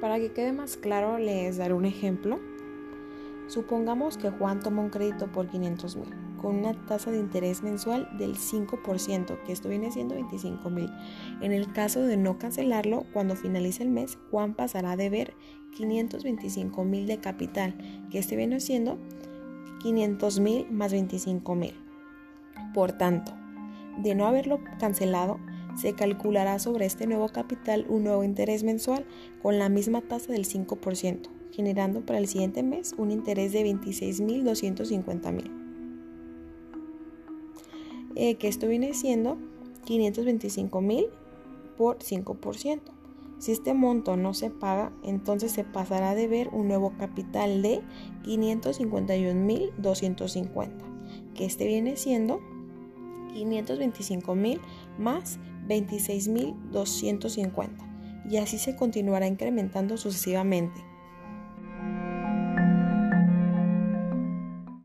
Para que quede más claro, les daré un ejemplo. Supongamos que Juan toma un crédito por 500 mil con una tasa de interés mensual del 5%, que esto viene siendo 25 mil. En el caso de no cancelarlo, cuando finalice el mes, Juan pasará a deber 525 mil de capital, que este viene siendo 500 mil más 25 mil. Por tanto, de no haberlo cancelado, se calculará sobre este nuevo capital un nuevo interés mensual con la misma tasa del 5%, generando para el siguiente mes un interés de 26.250.000. Eh, que esto viene siendo 525.000 por 5%. Si este monto no se paga, entonces se pasará a deber un nuevo capital de 551.250, que este viene siendo 525.000 más 26.250 y así se continuará incrementando sucesivamente.